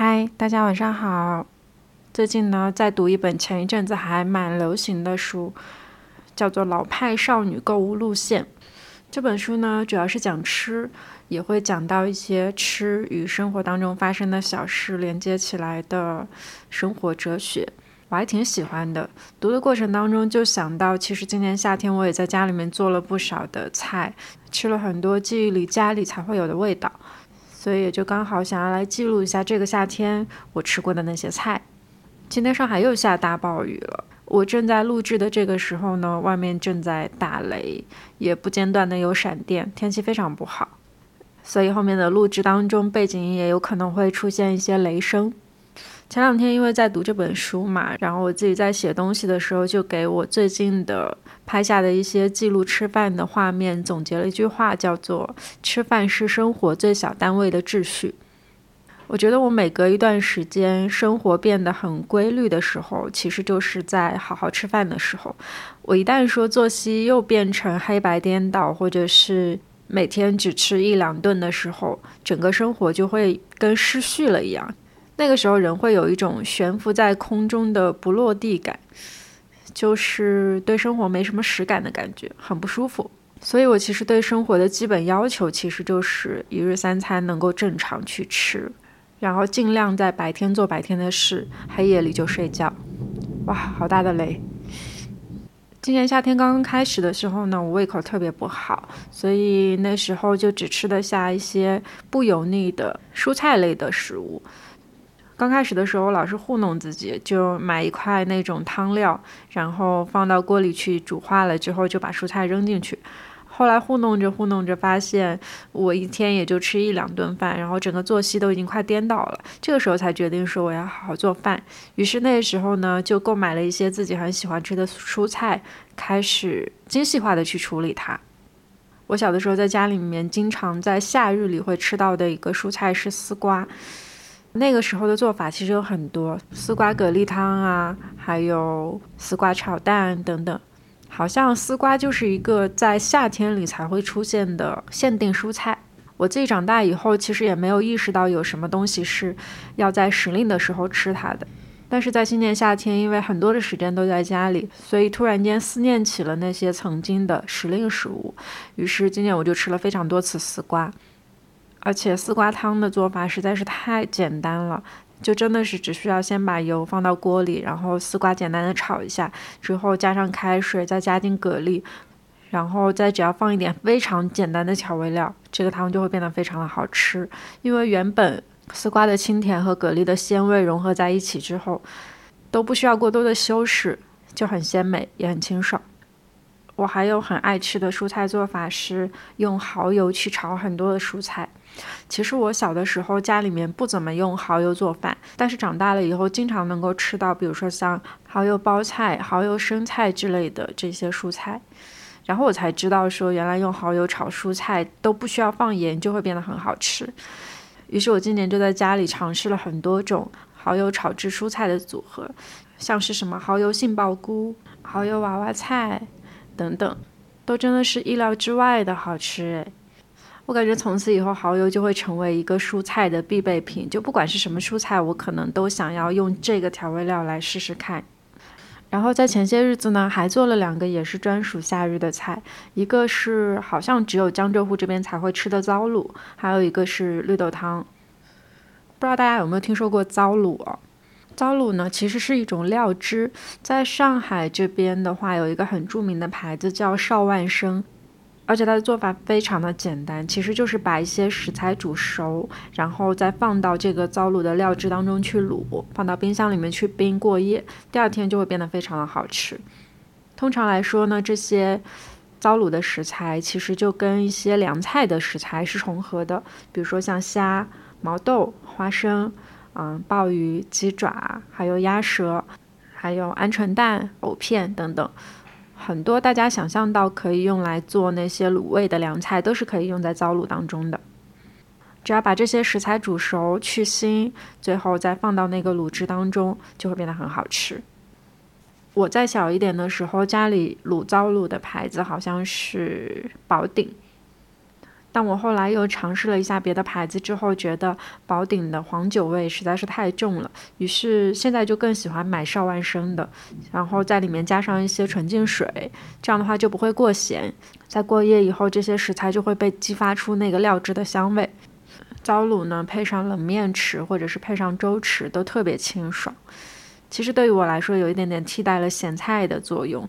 嗨，大家晚上好。最近呢，在读一本前一阵子还蛮流行的书，叫做《老派少女购物路线》。这本书呢，主要是讲吃，也会讲到一些吃与生活当中发生的小事连接起来的生活哲学。我还挺喜欢的。读的过程当中就想到，其实今年夏天我也在家里面做了不少的菜，吃了很多记忆里家里才会有的味道，所以也就刚好想要来记录一下这个夏天我吃过的那些菜。今天上海又下大暴雨了。我正在录制的这个时候呢，外面正在打雷，也不间断的有闪电，天气非常不好。所以后面的录制当中，背景也有可能会出现一些雷声。前两天因为在读这本书嘛，然后我自己在写东西的时候，就给我最近的拍下的一些记录吃饭的画面总结了一句话，叫做“吃饭是生活最小单位的秩序”。我觉得我每隔一段时间，生活变得很规律的时候，其实就是在好好吃饭的时候。我一旦说作息又变成黑白颠倒，或者是每天只吃一两顿的时候，整个生活就会跟失序了一样。那个时候，人会有一种悬浮在空中的不落地感，就是对生活没什么实感的感觉，很不舒服。所以我其实对生活的基本要求，其实就是一日三餐能够正常去吃。然后尽量在白天做白天的事，黑夜里就睡觉。哇，好大的雷！今年夏天刚刚开始的时候呢，我胃口特别不好，所以那时候就只吃得下一些不油腻的蔬菜类的食物。刚开始的时候，老是糊弄自己，就买一块那种汤料，然后放到锅里去煮化了之后，就把蔬菜扔进去。后来糊弄着糊弄着，发现我一天也就吃一两顿饭，然后整个作息都已经快颠倒了。这个时候才决定说我要好好做饭。于是那时候呢，就购买了一些自己很喜欢吃的蔬菜，开始精细化的去处理它。我小的时候在家里面经常在夏日里会吃到的一个蔬菜是丝瓜。那个时候的做法其实有很多，丝瓜蛤蜊汤啊，还有丝瓜炒蛋等等。好像丝瓜就是一个在夏天里才会出现的限定蔬菜。我自己长大以后，其实也没有意识到有什么东西是要在时令的时候吃它的。但是在今年夏天，因为很多的时间都在家里，所以突然间思念起了那些曾经的时令食物。于是今年我就吃了非常多次丝瓜，而且丝瓜汤的做法实在是太简单了。就真的是只需要先把油放到锅里，然后丝瓜简单的炒一下，之后加上开水，再加进蛤蜊，然后再只要放一点非常简单的调味料，这个汤就会变得非常的好吃。因为原本丝瓜的清甜和蛤蜊的鲜味融合在一起之后，都不需要过多的修饰，就很鲜美，也很清爽。我还有很爱吃的蔬菜做法是用蚝油去炒很多的蔬菜。其实我小的时候家里面不怎么用蚝油做饭，但是长大了以后经常能够吃到，比如说像蚝油包菜、蚝油生菜之类的这些蔬菜，然后我才知道说原来用蚝油炒蔬菜都不需要放盐就会变得很好吃。于是我今年就在家里尝试了很多种蚝油炒制蔬菜的组合，像是什么蚝油杏鲍菇、蚝油娃娃菜。等等，都真的是意料之外的好吃诶。我感觉从此以后蚝油就会成为一个蔬菜的必备品，就不管是什么蔬菜，我可能都想要用这个调味料来试试看。然后在前些日子呢，还做了两个也是专属夏日的菜，一个是好像只有江浙沪这边才会吃的糟卤，还有一个是绿豆汤。不知道大家有没有听说过糟卤哦？糟卤呢，其实是一种料汁，在上海这边的话，有一个很著名的牌子叫邵万生，而且它的做法非常的简单，其实就是把一些食材煮熟，然后再放到这个糟卤的料汁当中去卤，放到冰箱里面去冰过夜，第二天就会变得非常的好吃。通常来说呢，这些糟卤的食材其实就跟一些凉菜的食材是重合的，比如说像虾、毛豆、花生。嗯，鲍鱼、鸡爪，还有鸭舌，还有鹌鹑蛋、藕片等等，很多大家想象到可以用来做那些卤味的凉菜，都是可以用在糟卤当中的。只要把这些食材煮熟、去腥，最后再放到那个卤汁当中，就会变得很好吃。我在小一点的时候，家里卤糟卤的牌子好像是宝鼎。但我后来又尝试了一下别的牌子之后，觉得宝鼎的黄酒味实在是太重了，于是现在就更喜欢买少万生的，然后在里面加上一些纯净水，这样的话就不会过咸。在过夜以后，这些食材就会被激发出那个料汁的香味。糟卤呢，配上冷面吃，或者是配上粥吃，都特别清爽。其实对于我来说，有一点点替代了咸菜的作用。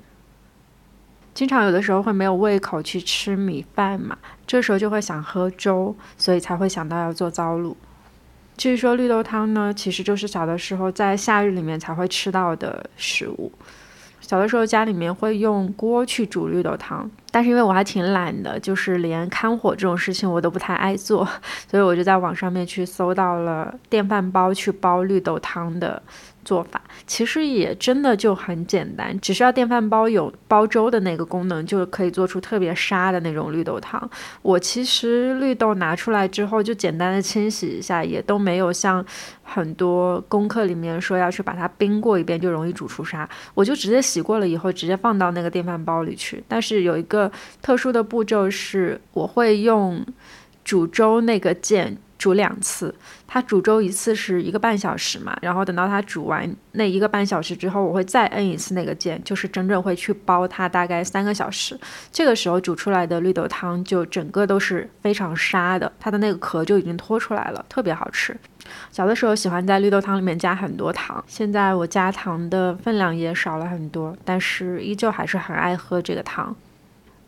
经常有的时候会没有胃口去吃米饭嘛，这时候就会想喝粥，所以才会想到要做糟卤。至于说绿豆汤呢，其实就是小的时候在夏日里面才会吃到的食物。小的时候家里面会用锅去煮绿豆汤，但是因为我还挺懒的，就是连看火这种事情我都不太爱做，所以我就在网上面去搜到了电饭煲去煲绿豆汤的。做法其实也真的就很简单，只需要电饭煲有煲粥的那个功能，就可以做出特别沙的那种绿豆汤。我其实绿豆拿出来之后就简单的清洗一下，也都没有像很多功课里面说要去把它冰过一遍就容易煮出沙，我就直接洗过了以后直接放到那个电饭煲里去。但是有一个特殊的步骤是，我会用煮粥那个键。煮两次，它煮粥一次是一个半小时嘛，然后等到它煮完那一个半小时之后，我会再摁一次那个键，就是整整会去煲它大概三个小时。这个时候煮出来的绿豆汤就整个都是非常沙的，它的那个壳就已经脱出来了，特别好吃。小的时候喜欢在绿豆汤里面加很多糖，现在我加糖的分量也少了很多，但是依旧还是很爱喝这个汤。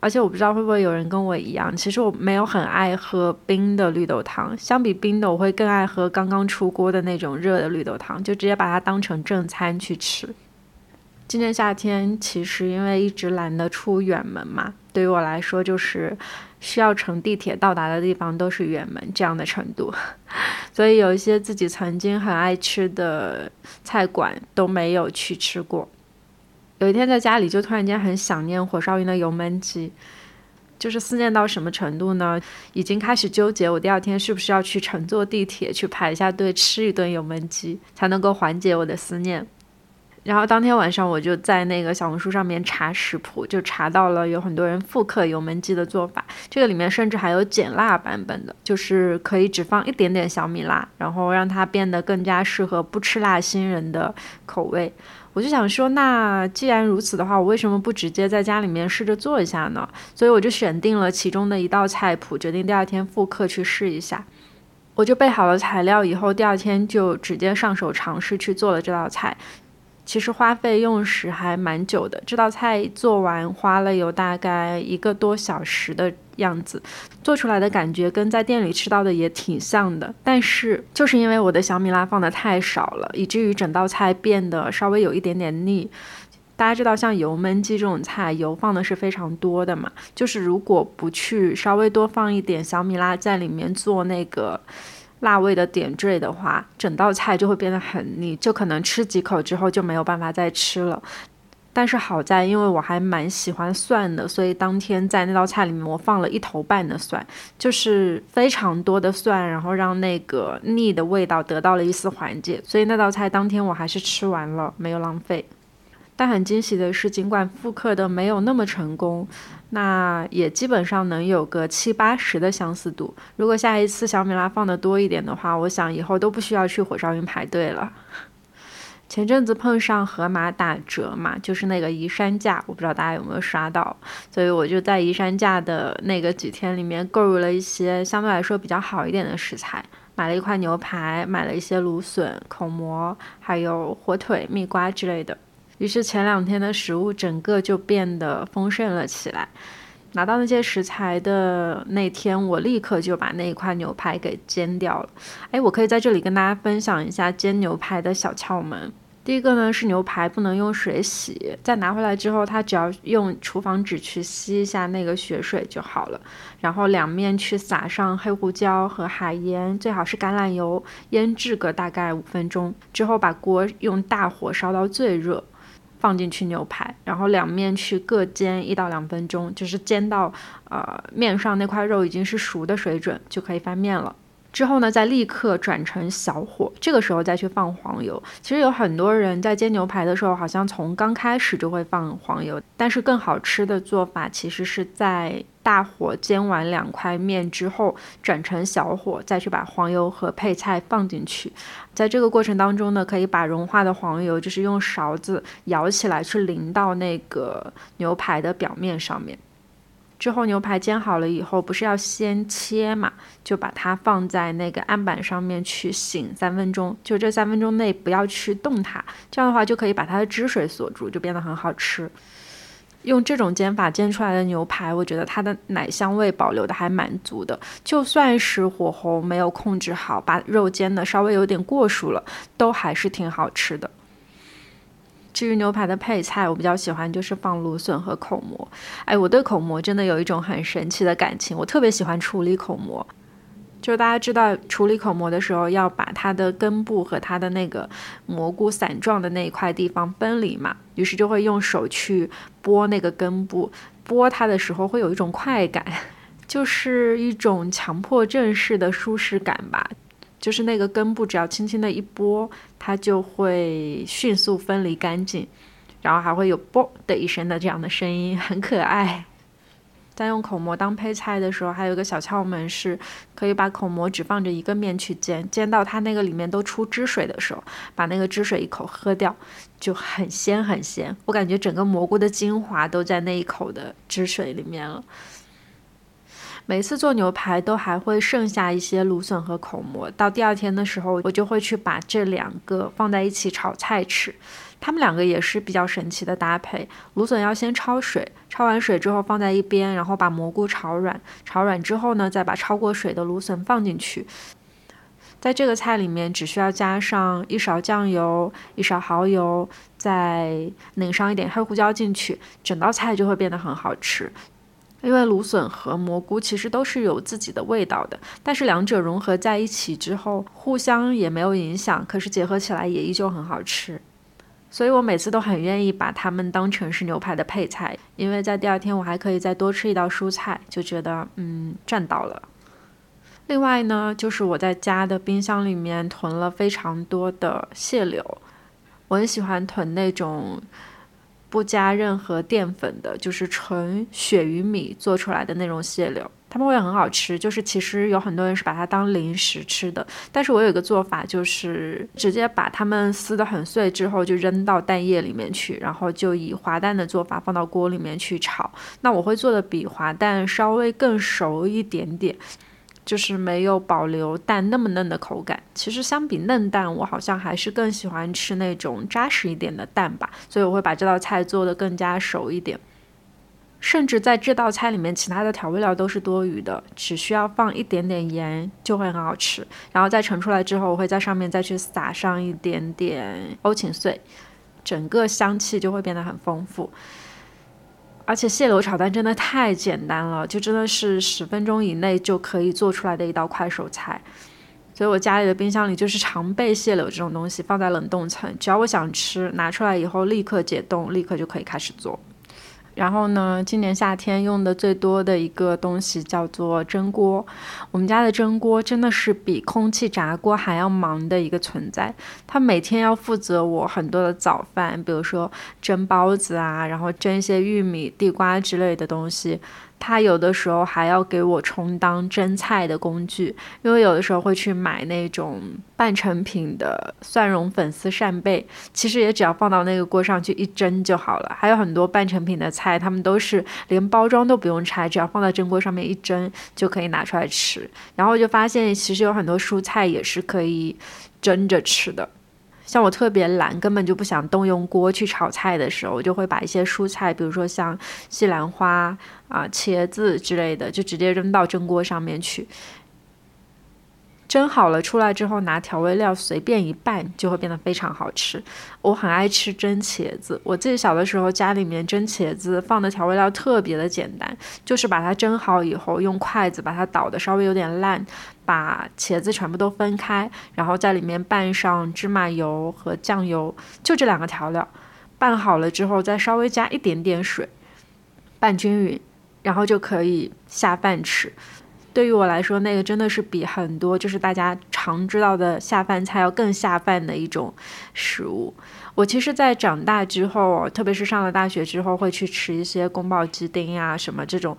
而且我不知道会不会有人跟我一样，其实我没有很爱喝冰的绿豆汤，相比冰的，我会更爱喝刚刚出锅的那种热的绿豆汤，就直接把它当成正餐去吃。今年夏天其实因为一直懒得出远门嘛，对于我来说就是需要乘地铁到达的地方都是远门这样的程度，所以有一些自己曾经很爱吃的菜馆都没有去吃过。有一天在家里就突然间很想念火烧云的油焖鸡，就是思念到什么程度呢？已经开始纠结我第二天是不是要去乘坐地铁去排一下队吃一顿油焖鸡，才能够缓解我的思念。然后当天晚上我就在那个小红书上面查食谱，就查到了有很多人复刻油焖鸡的做法，这个里面甚至还有减辣版本的，就是可以只放一点点小米辣，然后让它变得更加适合不吃辣新人的口味。我就想说，那既然如此的话，我为什么不直接在家里面试着做一下呢？所以我就选定了其中的一道菜谱，决定第二天复刻去试一下。我就备好了材料以后，第二天就直接上手尝试去做了这道菜。其实花费用时还蛮久的，这道菜做完花了有大概一个多小时的样子，做出来的感觉跟在店里吃到的也挺像的。但是就是因为我的小米辣放的太少了，以至于整道菜变得稍微有一点点腻。大家知道，像油焖鸡这种菜，油放的是非常多的嘛，就是如果不去稍微多放一点小米辣在里面做那个。辣味的点缀的话，整道菜就会变得很腻，就可能吃几口之后就没有办法再吃了。但是好在，因为我还蛮喜欢蒜的，所以当天在那道菜里面我放了一头半的蒜，就是非常多的蒜，然后让那个腻的味道得到了一丝缓解。所以那道菜当天我还是吃完了，没有浪费。但很惊喜的是，尽管复刻的没有那么成功，那也基本上能有个七八十的相似度。如果下一次小米辣放的多一点的话，我想以后都不需要去火烧云排队了。前阵子碰上盒马打折嘛，就是那个宜山价，我不知道大家有没有刷到，所以我就在宜山价的那个几天里面购入了一些相对来说比较好一点的食材，买了一块牛排，买了一些芦笋、口蘑，还有火腿、蜜瓜之类的。于是前两天的食物整个就变得丰盛了起来。拿到那些食材的那天，我立刻就把那一块牛排给煎掉了。哎，我可以在这里跟大家分享一下煎牛排的小窍门。第一个呢是牛排不能用水洗，在拿回来之后，它只要用厨房纸去吸一下那个血水就好了。然后两面去撒上黑胡椒和海盐，最好是橄榄油，腌制个大概五分钟之后，把锅用大火烧到最热。放进去牛排，然后两面去各煎一到两分钟，就是煎到呃面上那块肉已经是熟的水准，就可以翻面了。之后呢，再立刻转成小火，这个时候再去放黄油。其实有很多人在煎牛排的时候，好像从刚开始就会放黄油，但是更好吃的做法其实是在大火煎完两块面之后，转成小火，再去把黄油和配菜放进去。在这个过程当中呢，可以把融化的黄油，就是用勺子舀起来去淋到那个牛排的表面上面。之后牛排煎好了以后，不是要先切嘛，就把它放在那个案板上面去醒三分钟。就这三分钟内不要去动它，这样的话就可以把它的汁水锁住，就变得很好吃。用这种煎法煎出来的牛排，我觉得它的奶香味保留的还蛮足的。就算是火候没有控制好，把肉煎的稍微有点过熟了，都还是挺好吃的。至于牛排的配菜，我比较喜欢就是放芦笋和口蘑。哎，我对口蘑真的有一种很神奇的感情，我特别喜欢处理口蘑。就是大家知道处理口蘑的时候，要把它的根部和它的那个蘑菇伞状的那一块地方分离嘛，于是就会用手去剥那个根部，剥它的时候会有一种快感，就是一种强迫症式的舒适感吧。就是那个根部只要轻轻的一拨，它就会迅速分离干净，然后还会有“啵”的一声的这样的声音，很可爱。在用口蘑当配菜的时候，还有一个小窍门是，可以把口蘑只放着一个面去煎，煎到它那个里面都出汁水的时候，把那个汁水一口喝掉，就很鲜很鲜。我感觉整个蘑菇的精华都在那一口的汁水里面了。每次做牛排都还会剩下一些芦笋和口蘑，到第二天的时候，我就会去把这两个放在一起炒菜吃。它们两个也是比较神奇的搭配。芦笋要先焯水，焯完水之后放在一边，然后把蘑菇炒软，炒软之后呢，再把焯过水的芦笋放进去。在这个菜里面，只需要加上一勺酱油、一勺蚝油，再拧上一点黑胡椒进去，整道菜就会变得很好吃。因为芦笋和蘑菇其实都是有自己的味道的，但是两者融合在一起之后，互相也没有影响，可是结合起来也依旧很好吃。所以我每次都很愿意把它们当成是牛排的配菜，因为在第二天我还可以再多吃一道蔬菜，就觉得嗯赚到了。另外呢，就是我在家的冰箱里面囤了非常多的蟹柳，我很喜欢囤那种不加任何淀粉的，就是纯鳕鱼米做出来的那种蟹柳。它们会很好吃，就是其实有很多人是把它当零食吃的，但是我有一个做法，就是直接把它们撕得很碎之后，就扔到蛋液里面去，然后就以滑蛋的做法放到锅里面去炒。那我会做的比滑蛋稍微更熟一点点，就是没有保留蛋那么嫩的口感。其实相比嫩蛋，我好像还是更喜欢吃那种扎实一点的蛋吧，所以我会把这道菜做得更加熟一点。甚至在这道菜里面，其他的调味料都是多余的，只需要放一点点盐就会很好吃。然后再盛出来之后，我会在上面再去撒上一点点欧芹碎，整个香气就会变得很丰富。而且蟹柳炒蛋真的太简单了，就真的是十分钟以内就可以做出来的一道快手菜。所以我家里的冰箱里就是常备蟹柳这种东西，放在冷冻层，只要我想吃，拿出来以后立刻解冻，立刻就可以开始做。然后呢，今年夏天用的最多的一个东西叫做蒸锅。我们家的蒸锅真的是比空气炸锅还要忙的一个存在。它每天要负责我很多的早饭，比如说蒸包子啊，然后蒸一些玉米、地瓜之类的东西。它有的时候还要给我充当蒸菜的工具，因为有的时候会去买那种半成品的蒜蓉粉丝扇贝，其实也只要放到那个锅上去一蒸就好了。还有很多半成品的菜，他们都是连包装都不用拆，只要放在蒸锅上面一蒸就可以拿出来吃。然后就发现，其实有很多蔬菜也是可以蒸着吃的。像我特别懒，根本就不想动用锅去炒菜的时候，我就会把一些蔬菜，比如说像西兰花啊、茄子之类的，就直接扔到蒸锅上面去。蒸好了出来之后，拿调味料随便一拌，就会变得非常好吃。我很爱吃蒸茄子，我自己小的时候家里面蒸茄子放的调味料特别的简单，就是把它蒸好以后，用筷子把它捣的稍微有点烂，把茄子全部都分开，然后在里面拌上芝麻油和酱油，就这两个调料，拌好了之后再稍微加一点点水，拌均匀，然后就可以下饭吃。对于我来说，那个真的是比很多就是大家常知道的下饭菜要更下饭的一种食物。我其实，在长大之后，特别是上了大学之后，会去吃一些宫保鸡丁呀什么这种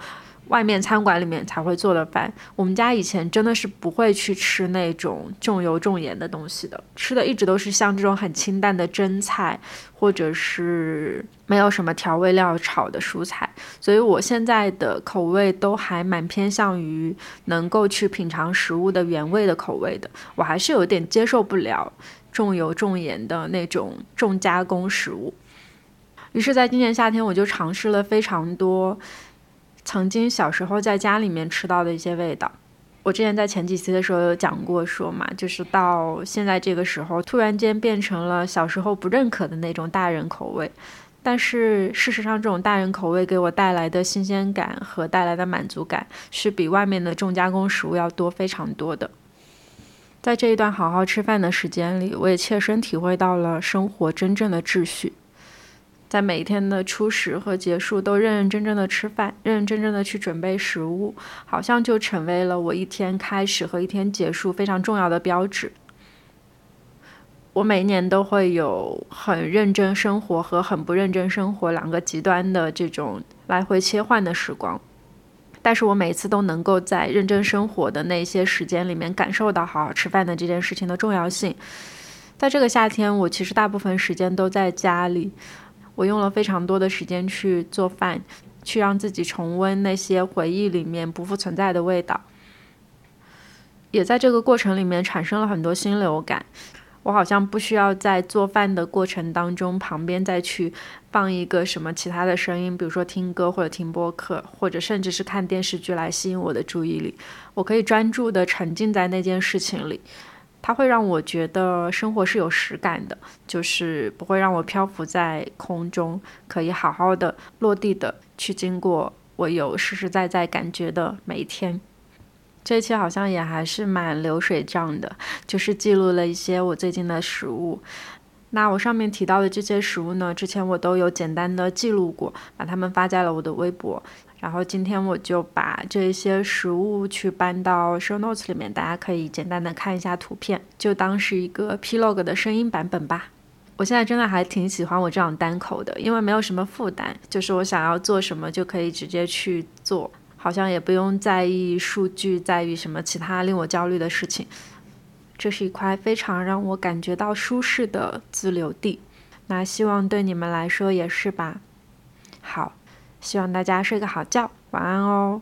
外面餐馆里面才会做的饭。我们家以前真的是不会去吃那种重油重盐的东西的，吃的一直都是像这种很清淡的蒸菜，或者是没有什么调味料炒的蔬菜。所以我现在的口味都还蛮偏向于能够去品尝食物的原味的口味的。我还是有点接受不了重油重盐的那种重加工食物。于是，在今年夏天，我就尝试了非常多。曾经小时候在家里面吃到的一些味道，我之前在前几期的时候有讲过，说嘛，就是到现在这个时候，突然间变成了小时候不认可的那种大人口味。但是事实上，这种大人口味给我带来的新鲜感和带来的满足感，是比外面的重加工食物要多非常多的。在这一段好好吃饭的时间里，我也切身体会到了生活真正的秩序。在每一天的初始和结束都认认真真的吃饭，认认真真的去准备食物，好像就成为了我一天开始和一天结束非常重要的标志。我每一年都会有很认真生活和很不认真生活两个极端的这种来回切换的时光，但是我每次都能够在认真生活的那些时间里面感受到好好吃饭的这件事情的重要性。在这个夏天，我其实大部分时间都在家里。我用了非常多的时间去做饭，去让自己重温那些回忆里面不复存在的味道，也在这个过程里面产生了很多心流感。我好像不需要在做饭的过程当中旁边再去放一个什么其他的声音，比如说听歌或者听播客，或者甚至是看电视剧来吸引我的注意力。我可以专注的沉浸在那件事情里。它会让我觉得生活是有实感的，就是不会让我漂浮在空中，可以好好的落地的去经过我有实实在在感觉的每一天。这一期好像也还是蛮流水账的，就是记录了一些我最近的食物。那我上面提到的这些食物呢，之前我都有简单的记录过，把它们发在了我的微博。然后今天我就把这些食物去搬到 show notes 里面，大家可以简单的看一下图片，就当是一个 plog 的声音版本吧。我现在真的还挺喜欢我这样单口的，因为没有什么负担，就是我想要做什么就可以直接去做，好像也不用在意数据，在意什么其他令我焦虑的事情。这是一块非常让我感觉到舒适的自留地，那希望对你们来说也是吧。好。希望大家睡个好觉，晚安哦。